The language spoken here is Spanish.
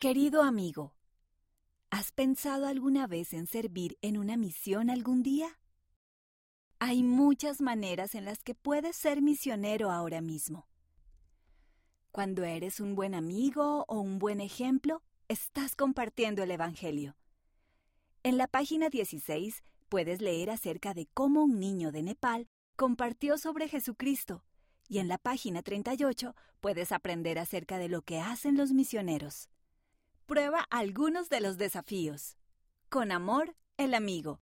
Querido amigo, ¿has pensado alguna vez en servir en una misión algún día? Hay muchas maneras en las que puedes ser misionero ahora mismo. Cuando eres un buen amigo o un buen ejemplo, estás compartiendo el Evangelio. En la página 16 puedes leer acerca de cómo un niño de Nepal compartió sobre Jesucristo y en la página 38 puedes aprender acerca de lo que hacen los misioneros. Prueba algunos de los desafíos. Con amor, el amigo.